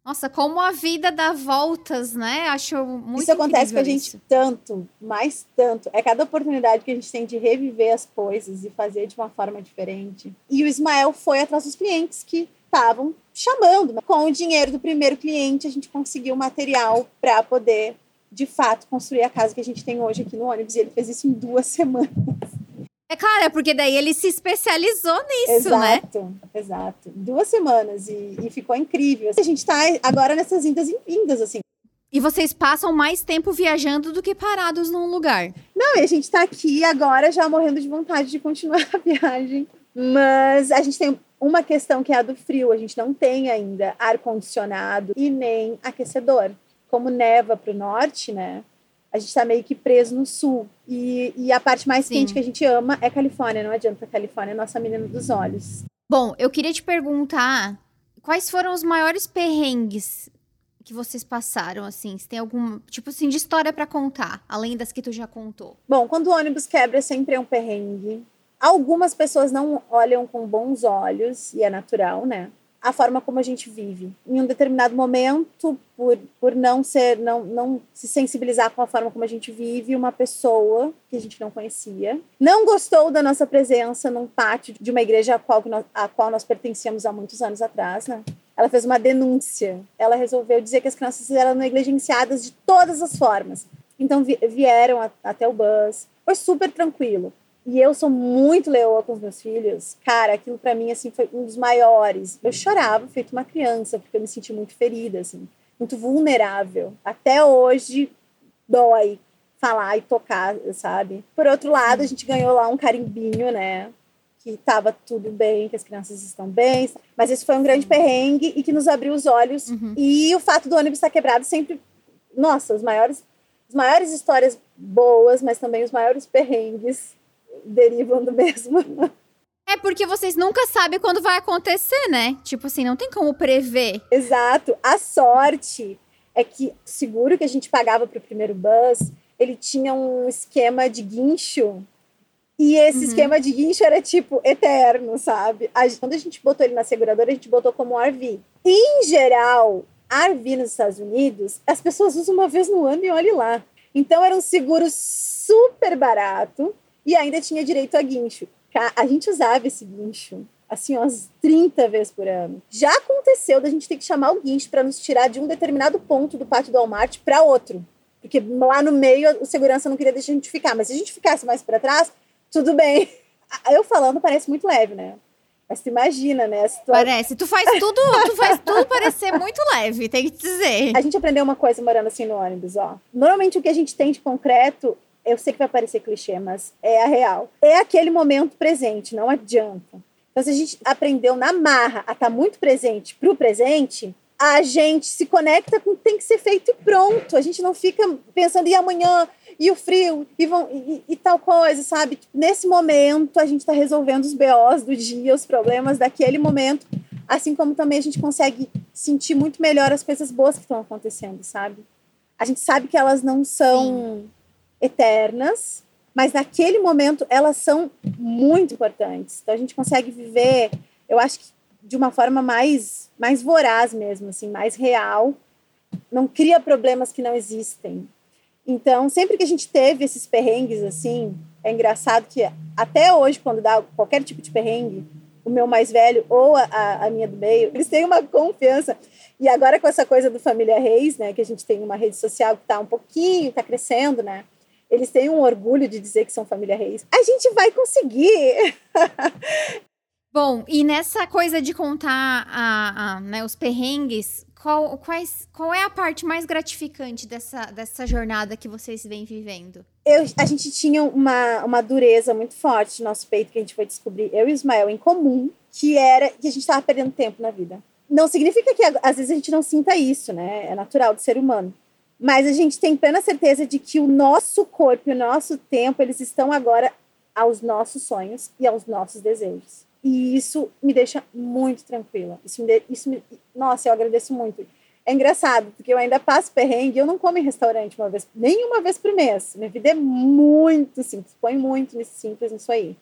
Nossa, como a vida dá voltas, né? Acho muito Isso acontece com a gente isso. tanto, mais tanto. É cada oportunidade que a gente tem de reviver as coisas e fazer de uma forma diferente. E o Ismael foi atrás dos clientes que estavam chamando. Com o dinheiro do primeiro cliente, a gente conseguiu material para poder, de fato, construir a casa que a gente tem hoje aqui no ônibus. E ele fez isso em duas semanas. É claro, é porque daí ele se especializou nisso, exato, né? Exato, exato. Duas semanas e, e ficou incrível. A gente tá agora nessas indas e vindas, assim. E vocês passam mais tempo viajando do que parados num lugar. Não, e a gente tá aqui agora já morrendo de vontade de continuar a viagem. Mas a gente tem uma questão que é a do frio. A gente não tem ainda ar-condicionado e nem aquecedor. Como neva para o norte, né? A gente está meio que preso no sul. E, e a parte mais Sim. quente que a gente ama é Califórnia. Não adianta, Califórnia é nossa menina dos olhos. Bom, eu queria te perguntar quais foram os maiores perrengues que vocês passaram, assim? Se tem algum, tipo assim, de história para contar, além das que tu já contou? Bom, quando o ônibus quebra, sempre é um perrengue. Algumas pessoas não olham com bons olhos, e é natural, né? A forma como a gente vive. Em um determinado momento, por, por não ser, não, não se sensibilizar com a forma como a gente vive, uma pessoa que a gente não conhecia não gostou da nossa presença num pátio de uma igreja a qual, a qual nós pertencíamos há muitos anos atrás, né? Ela fez uma denúncia. Ela resolveu dizer que as crianças eram negligenciadas de todas as formas. Então vieram a, até o bus. Foi super tranquilo. E eu sou muito leoa com os meus filhos. Cara, aquilo para mim assim foi um dos maiores. Eu chorava feito uma criança porque eu me senti muito ferida assim, muito vulnerável. Até hoje dói falar e tocar, sabe? Por outro lado, a gente ganhou lá um carimbinho, né? Que tava tudo bem, que as crianças estão bem. Mas esse foi um grande perrengue e que nos abriu os olhos. Uhum. E o fato do ônibus estar quebrado sempre. Nossa, os maiores, as maiores histórias boas, mas também os maiores perrengues derivam do mesmo. É porque vocês nunca sabem quando vai acontecer, né? Tipo assim, não tem como prever. Exato. A sorte é que o seguro que a gente pagava para o primeiro bus, ele tinha um esquema de guincho. E esse uhum. esquema de guincho era tipo eterno, sabe? Quando a gente botou ele na seguradora, a gente botou como RV. Em geral, RV nos Estados Unidos, as pessoas usam uma vez no ano e olhe lá. Então era um seguro super barato e ainda tinha direito a guincho. A gente usava esse guincho assim umas 30 vezes por ano. Já aconteceu da gente ter que chamar o guincho para nos tirar de um determinado ponto do pátio do Walmart para outro. Porque lá no meio o segurança não queria deixar a gente ficar, mas se a gente ficasse mais para trás, tudo bem. Eu falando parece muito leve, né? Mas tu imagina, né? Tu... Parece. Tu faz tudo, tu faz tudo parecer muito leve, tem que dizer. A gente aprendeu uma coisa morando assim no ônibus, ó. Normalmente o que a gente tem de concreto eu sei que vai parecer clichê, mas é a real. É aquele momento presente, não adianta. Então, se a gente aprendeu na marra a estar tá muito presente para o presente, a gente se conecta com o que tem que ser feito e pronto. A gente não fica pensando, e amanhã, e o frio, e, vão, e, e tal coisa, sabe? Nesse momento, a gente está resolvendo os BOs do dia, os problemas daquele momento, assim como também a gente consegue sentir muito melhor as coisas boas que estão acontecendo, sabe? A gente sabe que elas não são. Sim eternas, mas naquele momento elas são muito importantes. Então a gente consegue viver, eu acho que de uma forma mais mais voraz mesmo, assim, mais real. Não cria problemas que não existem. Então, sempre que a gente teve esses perrengues assim, é engraçado que até hoje quando dá qualquer tipo de perrengue, o meu mais velho ou a, a minha do meio, eles têm uma confiança. E agora com essa coisa do Família Reis, né, que a gente tem uma rede social que está um pouquinho, está crescendo, né? Eles têm um orgulho de dizer que são família Reis. A gente vai conseguir! Bom, e nessa coisa de contar a, a, né, os perrengues, qual, quais, qual é a parte mais gratificante dessa, dessa jornada que vocês vêm vivendo? Eu, a gente tinha uma, uma dureza muito forte no nosso peito que a gente foi descobrir, eu e o Ismael, em comum, que era que a gente estava perdendo tempo na vida. Não significa que às vezes a gente não sinta isso, né? É natural do ser humano. Mas a gente tem plena certeza de que o nosso corpo e o nosso tempo, eles estão agora aos nossos sonhos e aos nossos desejos. E isso me deixa muito tranquila. Isso me, isso me, nossa, eu agradeço muito. É engraçado, porque eu ainda passo perrengue, eu não como em restaurante uma vez, nem uma vez por mês. Minha vida é muito simples, põe muito nesse simples nisso aí.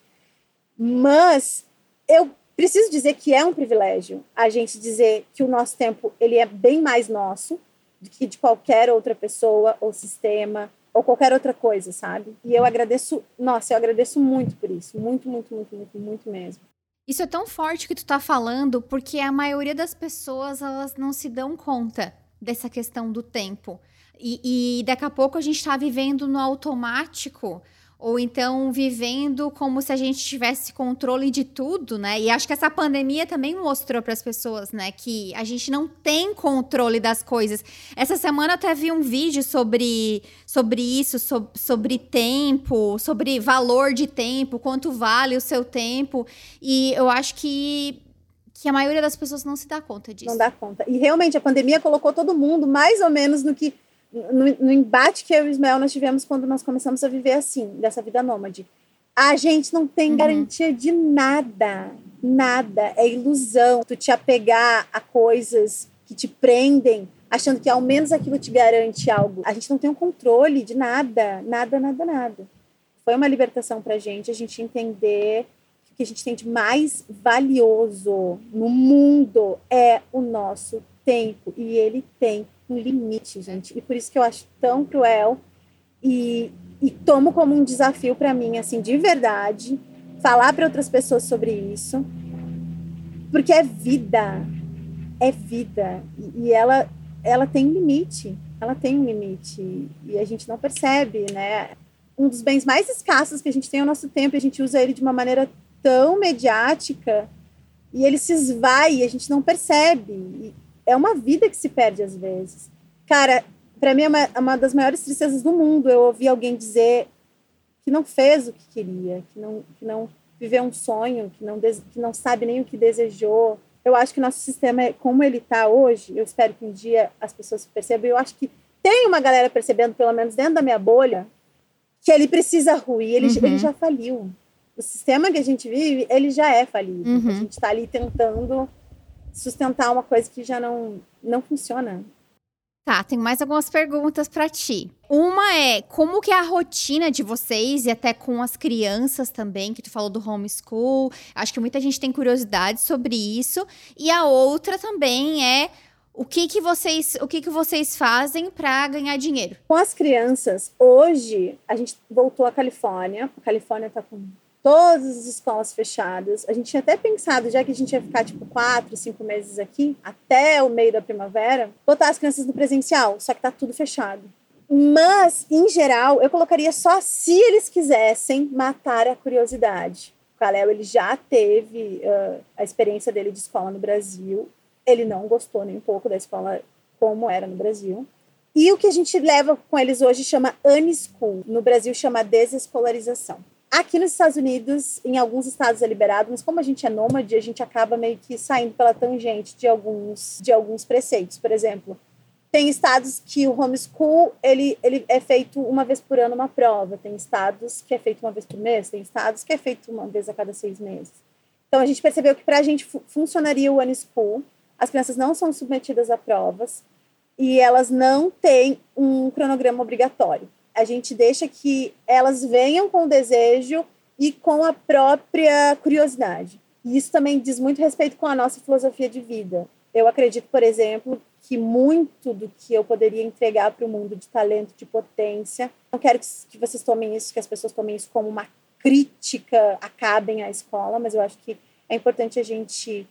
Mas eu preciso dizer que é um privilégio a gente dizer que o nosso tempo ele é bem mais nosso que de qualquer outra pessoa ou sistema ou qualquer outra coisa, sabe? E eu agradeço, nossa, eu agradeço muito por isso, muito, muito, muito, muito, muito mesmo. Isso é tão forte que tu tá falando, porque a maioria das pessoas, elas não se dão conta dessa questão do tempo. E, e daqui a pouco a gente tá vivendo no automático ou então vivendo como se a gente tivesse controle de tudo, né? E acho que essa pandemia também mostrou para as pessoas, né, que a gente não tem controle das coisas. Essa semana até vi um vídeo sobre, sobre isso, sobre, sobre tempo, sobre valor de tempo, quanto vale o seu tempo. E eu acho que que a maioria das pessoas não se dá conta disso. Não dá conta. E realmente a pandemia colocou todo mundo mais ou menos no que no, no, embate que eu e o Ismael nós tivemos quando nós começamos a viver assim, dessa vida nômade. A gente não tem uhum. garantia de nada, nada. É ilusão tu te apegar a coisas que te prendem, achando que ao menos aquilo te garante algo. A gente não tem um controle de nada, nada, nada, nada. Foi uma libertação pra gente a gente entender que o que a gente tem de mais valioso no mundo é o nosso tempo. E ele tem limite, gente. E por isso que eu acho tão cruel e, e tomo como um desafio para mim, assim, de verdade, falar para outras pessoas sobre isso, porque é vida, é vida e, ela ela tem limite, ela tem um limite e a gente não percebe, né? Um dos bens mais escassos que a gente tem é o nosso tempo, e a gente usa ele de uma maneira tão mediática e ele se esvai a gente não percebe. É uma vida que se perde às vezes. Cara, para mim é uma, é uma, das maiores tristezas do mundo eu ouvir alguém dizer que não fez o que queria, que não, que não viveu um sonho, que não, que não sabe nem o que desejou. Eu acho que nosso sistema, é como ele está hoje, eu espero que um dia as pessoas percebam. Eu acho que tem uma galera percebendo, pelo menos dentro da minha bolha, que ele precisa ruir, ele, uhum. ele já faliu. O sistema que a gente vive, ele já é falido. Uhum. A gente está ali tentando sustentar uma coisa que já não, não funciona. Tá, tem mais algumas perguntas para ti. Uma é como que é a rotina de vocês e até com as crianças também, que tu falou do homeschool. Acho que muita gente tem curiosidade sobre isso. E a outra também é o que que vocês, o que que vocês fazem para ganhar dinheiro? Com as crianças, hoje a gente voltou à Califórnia. A Califórnia está com todas as escolas fechadas. A gente tinha até pensado, já que a gente ia ficar tipo quatro, cinco meses aqui, até o meio da primavera, botar as crianças no presencial, só que tá tudo fechado. Mas, em geral, eu colocaria só se eles quisessem matar a curiosidade. O Kalel, ele já teve uh, a experiência dele de escola no Brasil. Ele não gostou nem um pouco da escola como era no Brasil. E o que a gente leva com eles hoje chama unschool. No Brasil chama desescolarização. Aqui nos Estados Unidos, em alguns estados é liberado, mas como a gente é nômade, a gente acaba meio que saindo pela tangente de alguns, de alguns preceitos. Por exemplo, tem estados que o homeschool ele, ele é feito uma vez por ano uma prova, tem estados que é feito uma vez por mês, tem estados que é feito uma vez a cada seis meses. Então a gente percebeu que para a gente funcionaria o unschool, as crianças não são submetidas a provas e elas não têm um cronograma obrigatório a gente deixa que elas venham com o desejo e com a própria curiosidade. E isso também diz muito respeito com a nossa filosofia de vida. Eu acredito, por exemplo, que muito do que eu poderia entregar para o mundo de talento, de potência, não quero que vocês tomem isso, que as pessoas tomem isso como uma crítica, acabem a escola, mas eu acho que é importante a gente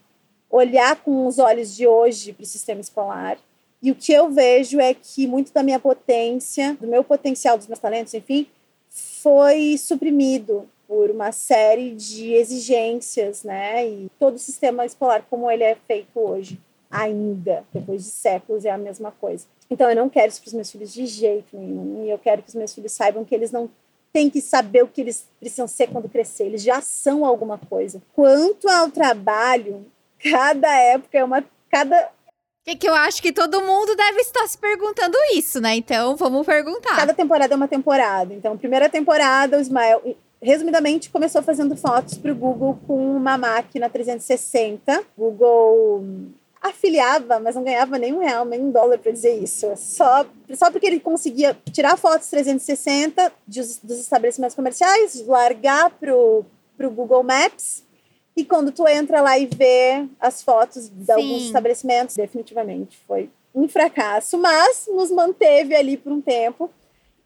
olhar com os olhos de hoje para o sistema escolar e o que eu vejo é que muito da minha potência, do meu potencial, dos meus talentos, enfim, foi suprimido por uma série de exigências, né? E todo o sistema escolar como ele é feito hoje, ainda, depois de séculos, é a mesma coisa. Então eu não quero isso para os meus filhos de jeito nenhum. E eu quero que os meus filhos saibam que eles não têm que saber o que eles precisam ser quando crescer. Eles já são alguma coisa. Quanto ao trabalho, cada época é uma cada que, que eu acho que todo mundo deve estar se perguntando isso, né? Então, vamos perguntar. Cada temporada é uma temporada. Então, primeira temporada, o Ismael, resumidamente, começou fazendo fotos para o Google com uma máquina 360. Google afiliava, mas não ganhava nem um real, nem um dólar para dizer isso. Só, só porque ele conseguia tirar fotos 360 dos, dos estabelecimentos comerciais, largar para o Google Maps e quando tu entra lá e vê as fotos de Sim. alguns estabelecimentos, definitivamente foi um fracasso, mas nos manteve ali por um tempo.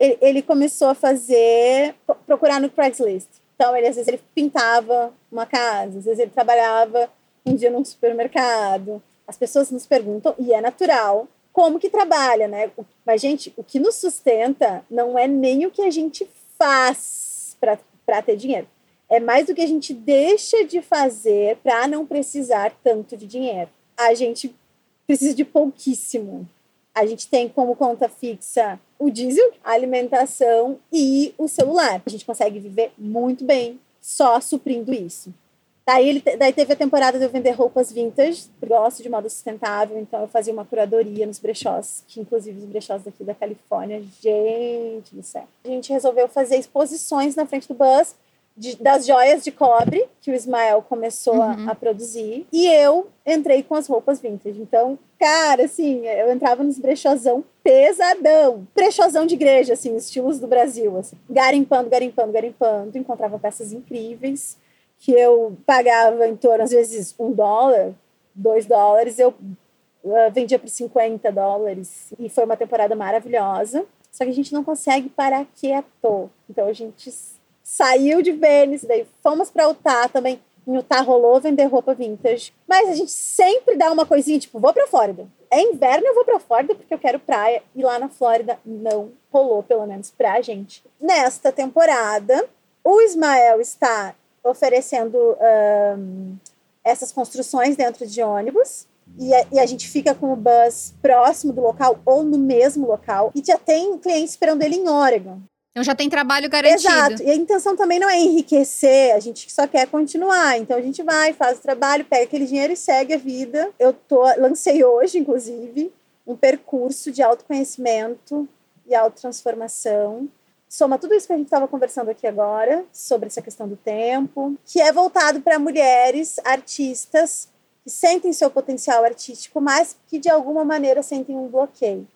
Ele, ele começou a fazer, procurar no Craigslist. Então, ele, às vezes ele pintava uma casa, às vezes ele trabalhava um dia num supermercado. As pessoas nos perguntam, e é natural, como que trabalha, né? Mas, gente, o que nos sustenta não é nem o que a gente faz, para ter dinheiro. É mais do que a gente deixa de fazer para não precisar tanto de dinheiro. A gente precisa de pouquíssimo. A gente tem como conta fixa o diesel, a alimentação e o celular. A gente consegue viver muito bem só suprindo isso. Daí, ele, daí teve a temporada de eu vender roupas vintage, gosto de moda sustentável, então eu fazia uma curadoria nos brechós, que inclusive os brechós daqui da Califórnia, gente do céu. A gente resolveu fazer exposições na frente do bus de, das joias de cobre que o Ismael começou uhum. a, a, produzir. E eu entrei com as roupas vintage. Então, cara, assim, eu entrava nos brechózão pesadão. Brechózão de igreja, assim, estilos do Brasil, assim. Garimpando, garimpando, garimpando. Encontrava peças incríveis que eu pagava em torno, às vezes, um dólar, dois dólares. Eu uh, vendia por 50 dólares. E foi uma temporada maravilhosa. Só que a gente não consegue parar quieto. Então, a gente saiu de Vênice, daí fomos para Utah também. Em Utah rolou vender roupa vintage. Mas a gente sempre dá uma coisinha, tipo, vou pra Flórida. É inverno, eu vou pra Flórida porque eu quero praia. E lá na Flórida não rolou, pelo menos pra gente. Nesta temporada, o Ismael está oferecendo um, essas construções dentro de ônibus. E a, e a, gente fica com o bus próximo do local ou no mesmo local. E já tem cliente esperando ele em Oregon. Então já tem trabalho garantido. Exato. E a intenção também não é enriquecer, a gente só quer continuar. Então a gente vai, faz o trabalho, pega aquele dinheiro e segue a vida. Eu tô, lancei hoje, inclusive, um percurso de autoconhecimento e autotransformação. Soma tudo isso que a gente estava conversando aqui agora, sobre essa questão do tempo, que é voltado para mulheres artistas que sentem seu potencial artístico, mas que de alguma maneira sentem um bloqueio.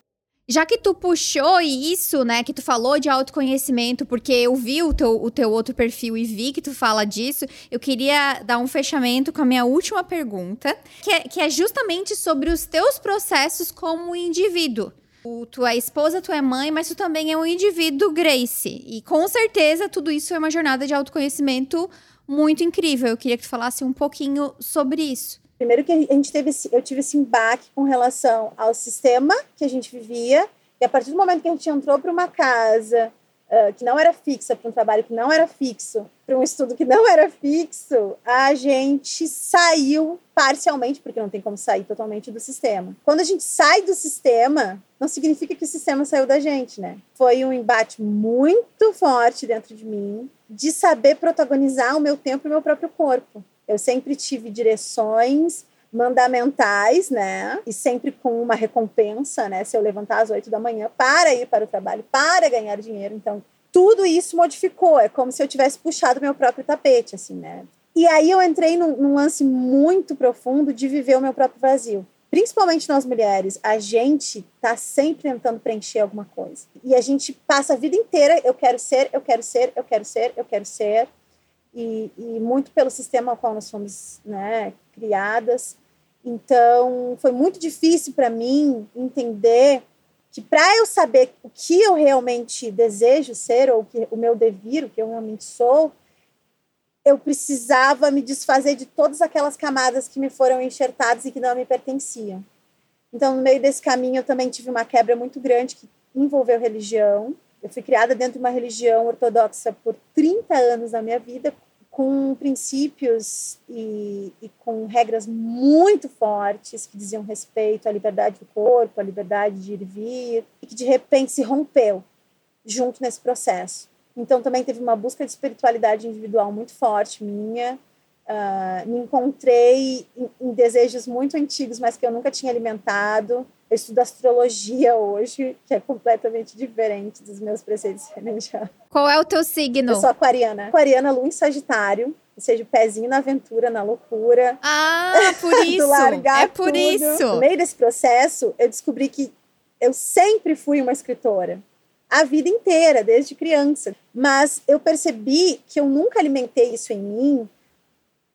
Já que tu puxou isso, né, que tu falou de autoconhecimento, porque eu vi o teu, o teu outro perfil e vi que tu fala disso, eu queria dar um fechamento com a minha última pergunta, que é, que é justamente sobre os teus processos como indivíduo. Tu é esposa, tu é mãe, mas tu também é um indivíduo, Grace. E com certeza tudo isso é uma jornada de autoconhecimento muito incrível. Eu queria que tu falasse um pouquinho sobre isso. Primeiro que a gente teve, eu tive esse embaque com relação ao sistema que a gente vivia, e a partir do momento que a gente entrou para uma casa uh, que não era fixa, para um trabalho que não era fixo, para um estudo que não era fixo, a gente saiu parcialmente, porque não tem como sair totalmente do sistema. Quando a gente sai do sistema, não significa que o sistema saiu da gente, né? Foi um embate muito forte dentro de mim de saber protagonizar o meu tempo e o meu próprio corpo. Eu sempre tive direções mandamentais, né? E sempre com uma recompensa, né? Se eu levantar às oito da manhã para ir para o trabalho, para ganhar dinheiro. Então, tudo isso modificou. É como se eu tivesse puxado meu próprio tapete, assim, né? E aí eu entrei num, num lance muito profundo de viver o meu próprio vazio. Principalmente nós mulheres, a gente tá sempre tentando preencher alguma coisa. E a gente passa a vida inteira, eu quero ser, eu quero ser, eu quero ser, eu quero ser e, e muito pelo sistema ao qual nós fomos né, criadas. Então, foi muito difícil para mim entender que para eu saber o que eu realmente desejo ser, ou que, o meu devir, o que eu realmente sou, eu precisava me desfazer de todas aquelas camadas que me foram enxertadas e que não me pertenciam. Então, no meio desse caminho, eu também tive uma quebra muito grande que envolveu religião. Eu fui criada dentro de uma religião ortodoxa por 30 anos da minha vida, com princípios e, e, com regras muito fortes que diziam respeito à liberdade do corpo, à liberdade de ir e vir, e que de repente se rompeu junto nesse processo. Então também teve uma busca de espiritualidade individual muito forte minha. Uh, me encontrei em, em desejos muito antigos, mas que eu nunca tinha alimentado eu estudo astrologia hoje, que é completamente diferente dos meus preceitos religiosos. Qual é o teu signo? Eu sou aquariana. Aquariana, lua em Sagitário. Ou seja, o pezinho na aventura, na loucura. Ah, por isso! é por tudo. isso! No meio desse processo, eu descobri que eu sempre fui uma escritora. A vida inteira, desde criança. Mas eu percebi que eu nunca alimentei isso em mim,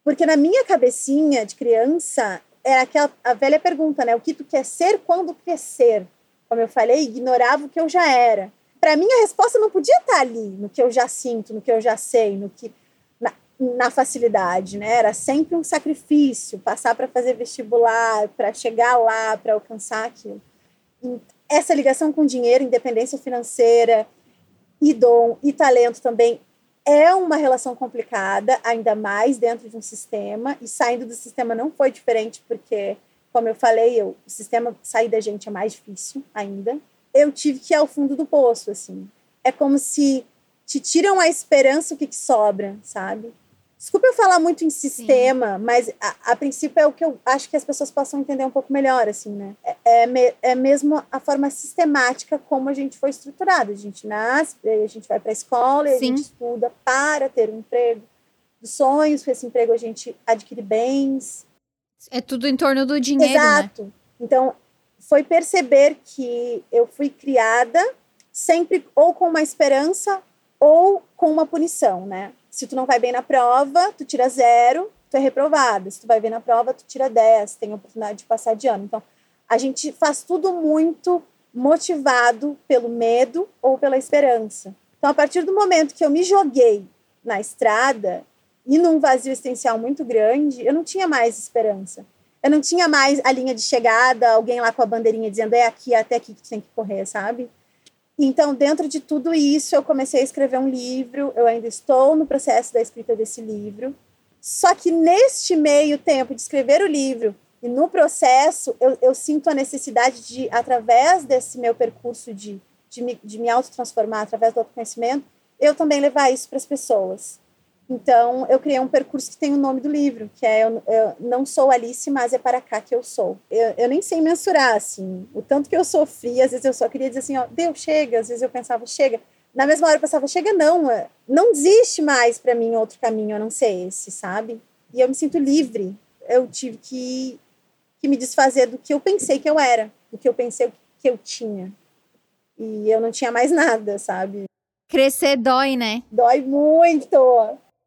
porque na minha cabecinha de criança, é aquela a velha pergunta, né? O que tu quer ser quando crescer? Como eu falei, ignorava o que eu já era. Para mim, a resposta não podia estar tá ali, no que eu já sinto, no que eu já sei, no que na, na facilidade, né? Era sempre um sacrifício, passar para fazer vestibular, para chegar lá, para alcançar aquilo. E essa ligação com dinheiro, independência financeira e dom e talento também é uma relação complicada, ainda mais dentro de um sistema, e saindo do sistema não foi diferente, porque, como eu falei, eu, o sistema sair da gente é mais difícil ainda. Eu tive que ir ao fundo do poço, assim. É como se te tiram a esperança, o que, que sobra, sabe? Desculpa eu falar muito em sistema, Sim. mas a, a, princípio é o que eu acho que as pessoas possam entender um pouco melhor, assim, né? É, é, me, é mesmo a forma sistemática como a gente foi estruturado. A gente nasce, a gente vai para a escola a gente estuda para ter um emprego. Dos sonhos, com esse emprego a gente adquire bens. É tudo em torno do dinheiro, né? Exato. Né? Então, foi perceber que eu fui criada sempre ou com uma esperança ou com uma punição, né? Se tu não vai bem na prova, tu tira zero, tu é reprovado. Se tu vai bem na prova, tu tira 10, tem a oportunidade de passar de ano. Então, a gente faz tudo muito motivado pelo medo ou pela esperança. Então, a partir do momento que eu me joguei na estrada e num vazio existencial muito grande, eu não tinha mais esperança. Eu não tinha mais a linha de chegada, alguém lá com a bandeirinha dizendo é aqui, até aqui que tu tem que correr, sabe? Então, dentro de tudo isso, eu comecei a escrever um livro. Eu ainda estou no processo da escrita desse livro. Só que neste meio tempo de escrever o livro e no processo, eu, eu sinto a necessidade de, através desse meu percurso de, de, me, de me autotransformar, através do autoconhecimento, eu também levar isso para as pessoas. Então, eu criei um percurso que tem o nome do livro, que é Eu, eu Não Sou Alice, mas é para cá que eu sou. Eu, eu, nem sei mensurar, assim, o tanto que eu sofri. Às vezes eu só queria dizer assim, ó, Deus, chega. Às vezes eu pensava, chega. Na mesma hora eu pensava, chega não, é, não existe mais para mim outro caminho a não ser esse, sabe? E eu me sinto livre. Eu tive que, que me desfazer do que eu pensei que eu era, do que eu pensei que eu tinha. E eu não tinha mais nada, sabe? Crescer dói, né? Dói muito.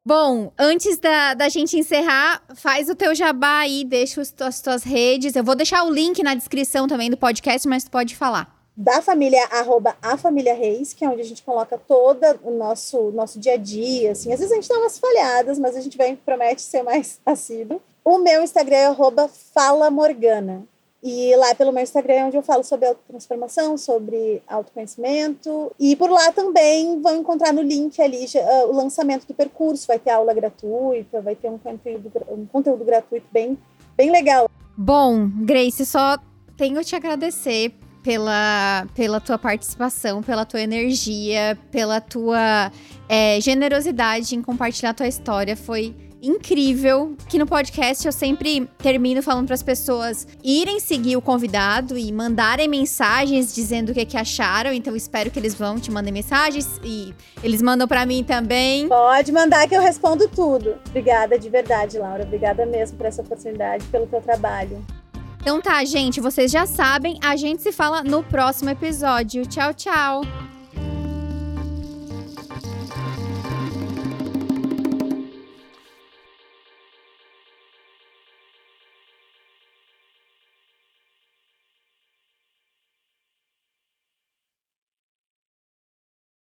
Bom, antes da, da gente encerrar, faz o teu jabá aí, deixa os, as tuas redes. Eu vou deixar o link na descrição também do podcast, mas tu pode falar. Da família, arroba a família Reis, que é onde a gente coloca todo o nosso, nosso dia a dia, assim. Às vezes a gente dá umas falhadas, mas a gente vem, promete ser mais assíduo. O meu Instagram é arroba Fala Morgana. E lá pelo meu Instagram é onde eu falo sobre autotransformação, sobre autoconhecimento. E por lá também vão encontrar no link ali uh, o lançamento do percurso. Vai ter aula gratuita, vai ter um conteúdo, um conteúdo gratuito bem, bem legal. Bom, Grace, só tenho te agradecer pela, pela tua participação, pela tua energia, pela tua é, generosidade em compartilhar tua história. Foi incrível que no podcast eu sempre termino falando para as pessoas irem seguir o convidado e mandarem mensagens dizendo o que, que acharam. Então espero que eles vão te mandem mensagens e eles mandam para mim também. Pode mandar que eu respondo tudo. Obrigada de verdade, Laura. Obrigada mesmo por essa oportunidade, pelo teu trabalho. Então tá, gente, vocês já sabem, a gente se fala no próximo episódio. Tchau, tchau.